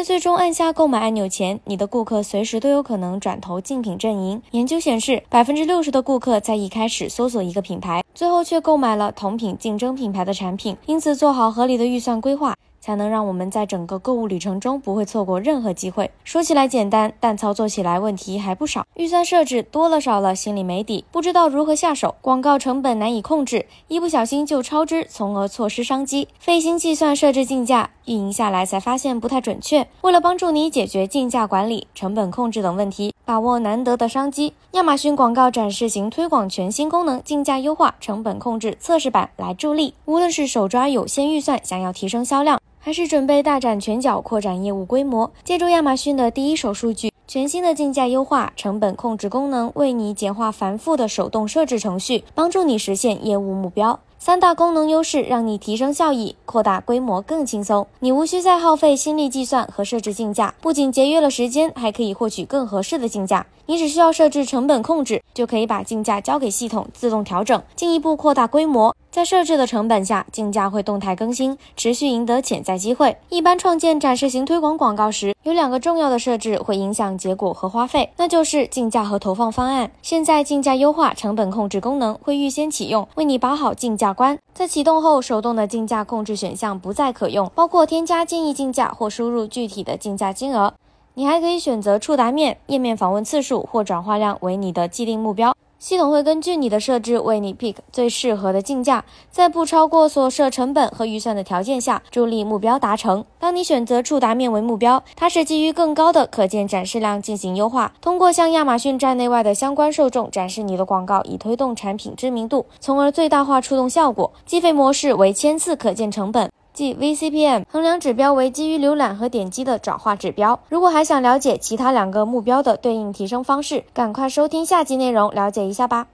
在最终按下购买按钮前，你的顾客随时都有可能转投竞品阵营。研究显示，百分之六十的顾客在一开始搜索一个品牌，最后却购买了同品竞争品牌的产品。因此，做好合理的预算规划。才能让我们在整个购物旅程中不会错过任何机会。说起来简单，但操作起来问题还不少。预算设置多了少了，心里没底，不知道如何下手。广告成本难以控制，一不小心就超支，从而错失商机。费心计算设置竞价，运营下来才发现不太准确。为了帮助你解决竞价管理、成本控制等问题，把握难得的商机，亚马逊广告展示型推广全新功能——竞价优化、成本控制测试版来助力。无论是手抓有限预算，想要提升销量。还是准备大展拳脚，扩展业务规模。借助亚马逊的第一手数据，全新的竞价优化、成本控制功能，为你简化繁复的手动设置程序，帮助你实现业务目标。三大功能优势让你提升效益、扩大规模更轻松。你无需再耗费心力计算和设置竞价，不仅节约了时间，还可以获取更合适的竞价。你只需要设置成本控制，就可以把竞价交给系统自动调整，进一步扩大规模。在设置的成本下，竞价会动态更新，持续赢得潜在机会。一般创建展示型推广广告时，有两个重要的设置会影响结果和花费，那就是竞价和投放方案。现在竞价优化、成本控制功能会预先启用，为你把好竞价关。在启动后，手动的竞价控制选项不再可用，包括添加建议竞价或输入具体的竞价金额。你还可以选择触达面、页面访问次数或转化量为你的既定目标。系统会根据你的设置为你 pick 最适合的竞价，在不超过所设成本和预算的条件下，助力目标达成。当你选择触达面为目标，它是基于更高的可见展示量进行优化，通过向亚马逊站内外的相关受众展示你的广告，以推动产品知名度，从而最大化触动效果。计费模式为千次可见成本。即 VCPM 衡量指标为基于浏览和点击的转化指标。如果还想了解其他两个目标的对应提升方式，赶快收听下集内容了解一下吧。